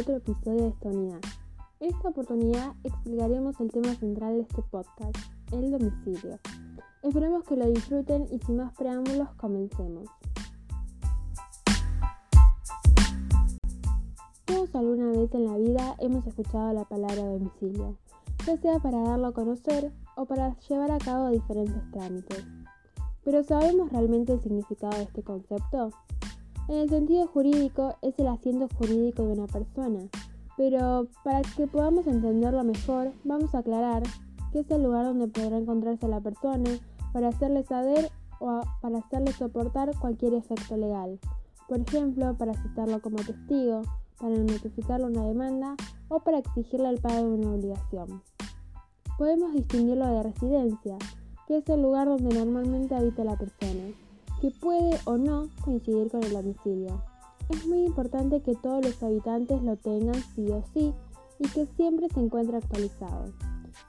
otro episodio de esta unidad. En esta oportunidad explicaremos el tema central de este podcast, el domicilio. Esperemos que lo disfruten y sin más preámbulos comencemos. Todos alguna vez en la vida hemos escuchado la palabra domicilio, ya sea para darlo a conocer o para llevar a cabo diferentes trámites. Pero ¿sabemos realmente el significado de este concepto? En el sentido jurídico es el asiento jurídico de una persona, pero para que podamos entenderlo mejor, vamos a aclarar que es el lugar donde podrá encontrarse la persona para hacerle saber o para hacerle soportar cualquier efecto legal. Por ejemplo, para citarlo como testigo, para notificarle una demanda o para exigirle el pago de una obligación. Podemos distinguirlo de residencia, que es el lugar donde normalmente habita la persona que puede o no coincidir con el domicilio. Es muy importante que todos los habitantes lo tengan sí o sí y que siempre se encuentre actualizado.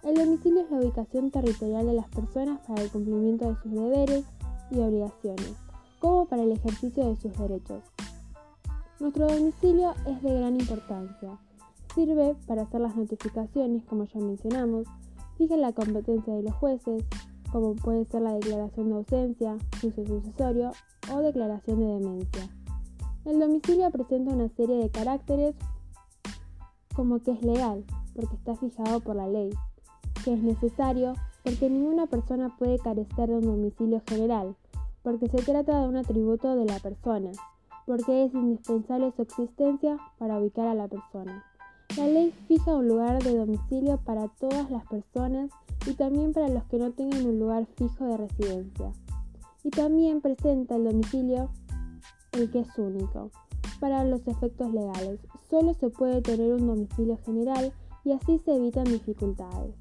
El domicilio es la ubicación territorial de las personas para el cumplimiento de sus deberes y obligaciones, como para el ejercicio de sus derechos. Nuestro domicilio es de gran importancia. Sirve para hacer las notificaciones, como ya mencionamos, fija la competencia de los jueces, como puede ser la declaración de ausencia, juicio sucesorio o declaración de demencia. El domicilio presenta una serie de caracteres como que es legal, porque está fijado por la ley, que es necesario, porque ninguna persona puede carecer de un domicilio general, porque se trata de un atributo de la persona, porque es indispensable su existencia para ubicar a la persona. La ley fija un lugar de domicilio para todas las personas y también para los que no tengan un lugar fijo de residencia. Y también presenta el domicilio el que es único. Para los efectos legales, solo se puede tener un domicilio general y así se evitan dificultades.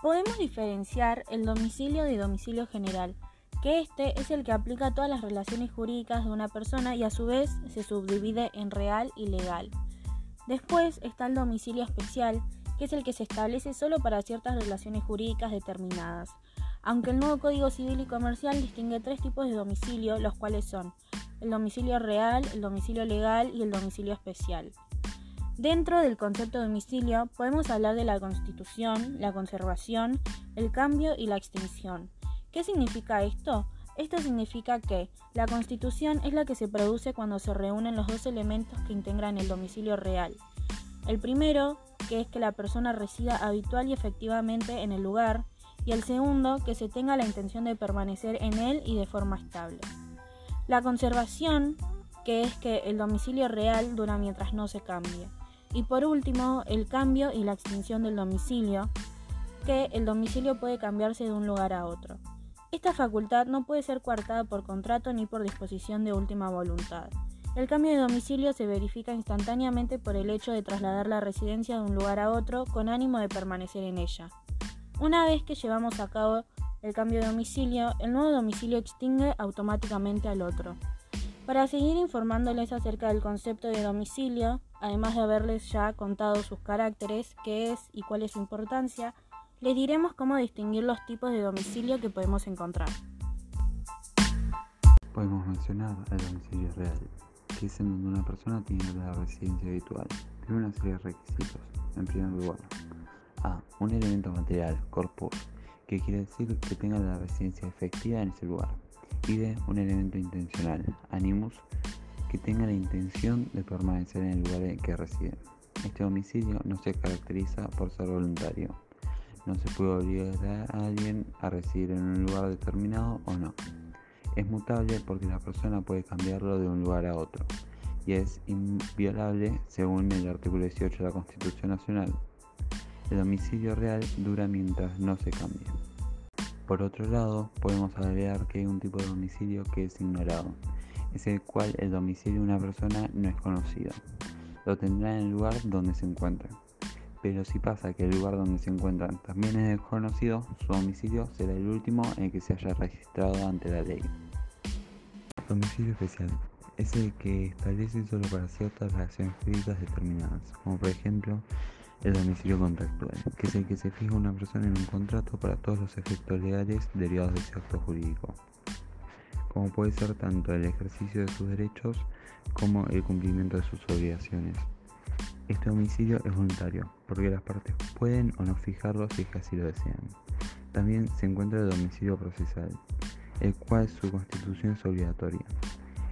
Podemos diferenciar el domicilio de domicilio general, que este es el que aplica todas las relaciones jurídicas de una persona y a su vez se subdivide en real y legal. Después está el domicilio especial, que es el que se establece solo para ciertas relaciones jurídicas determinadas. Aunque el nuevo Código Civil y Comercial distingue tres tipos de domicilio, los cuales son el domicilio real, el domicilio legal y el domicilio especial. Dentro del concepto de domicilio podemos hablar de la constitución, la conservación, el cambio y la extinción. ¿Qué significa esto? Esto significa que la constitución es la que se produce cuando se reúnen los dos elementos que integran el domicilio real. El primero, que es que la persona resida habitual y efectivamente en el lugar, y el segundo, que se tenga la intención de permanecer en él y de forma estable. La conservación, que es que el domicilio real dura mientras no se cambie. Y por último, el cambio y la extinción del domicilio, que el domicilio puede cambiarse de un lugar a otro. Esta facultad no puede ser coartada por contrato ni por disposición de última voluntad. El cambio de domicilio se verifica instantáneamente por el hecho de trasladar la residencia de un lugar a otro con ánimo de permanecer en ella. Una vez que llevamos a cabo el cambio de domicilio, el nuevo domicilio extingue automáticamente al otro. Para seguir informándoles acerca del concepto de domicilio, además de haberles ya contado sus caracteres, qué es y cuál es su importancia, les diremos cómo distinguir los tipos de domicilio que podemos encontrar. Podemos mencionar el domicilio real, que es en donde una persona tiene la residencia habitual. Tiene una serie de requisitos. En primer lugar, A. Un elemento material, corpus, que quiere decir que tenga la residencia efectiva en ese lugar. Y B. Un elemento intencional, animus, que tenga la intención de permanecer en el lugar en que reside. Este domicilio no se caracteriza por ser voluntario no se puede obligar a alguien a residir en un lugar determinado o no. Es mutable porque la persona puede cambiarlo de un lugar a otro y es inviolable según el artículo 18 de la Constitución Nacional. El domicilio real dura mientras no se cambie. Por otro lado, podemos agregar que hay un tipo de domicilio que es ignorado, es el cual el domicilio de una persona no es conocido. Lo tendrá en el lugar donde se encuentra pero si pasa que el lugar donde se encuentran también es desconocido, su domicilio será el último en el que se haya registrado ante la ley. Domicilio especial es el que establece solo para ciertas relaciones jurídicas determinadas, como por ejemplo el domicilio contractual, que es el que se fija una persona en un contrato para todos los efectos legales derivados de ese acto jurídico, como puede ser tanto el ejercicio de sus derechos como el cumplimiento de sus obligaciones. Este domicilio es voluntario, porque las partes pueden o no fijarlo si es que así lo desean. También se encuentra el domicilio procesal, el cual su constitución es obligatoria.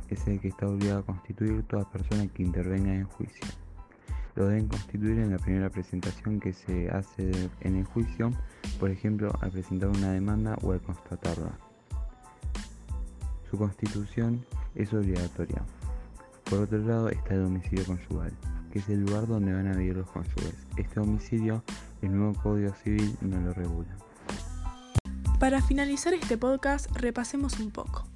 Es el que está obligado a constituir toda persona que intervenga en juicio. Lo deben constituir en la primera presentación que se hace en el juicio, por ejemplo, al presentar una demanda o al constatarla. Su constitución es obligatoria. Por otro lado está el domicilio conyugal, que es el lugar donde van a vivir los cónyuges. Este domicilio, el nuevo Código Civil no lo regula. Para finalizar este podcast, repasemos un poco.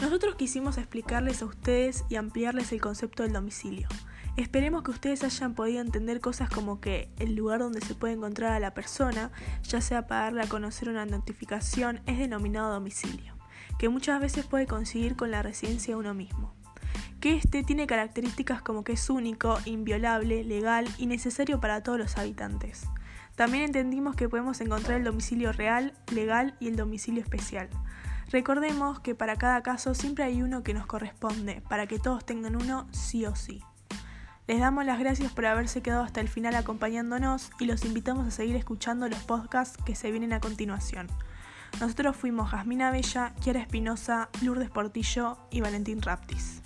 Nosotros quisimos explicarles a ustedes y ampliarles el concepto del domicilio. Esperemos que ustedes hayan podido entender cosas como que el lugar donde se puede encontrar a la persona, ya sea para darle a conocer una notificación, es denominado domicilio, que muchas veces puede coincidir con la residencia de uno mismo. Que este tiene características como que es único, inviolable, legal y necesario para todos los habitantes. También entendimos que podemos encontrar el domicilio real, legal y el domicilio especial. Recordemos que para cada caso siempre hay uno que nos corresponde, para que todos tengan uno sí o sí. Les damos las gracias por haberse quedado hasta el final acompañándonos y los invitamos a seguir escuchando los podcasts que se vienen a continuación. Nosotros fuimos Jasmina Bella, Kiara Espinosa, Lourdes Portillo y Valentín Raptis.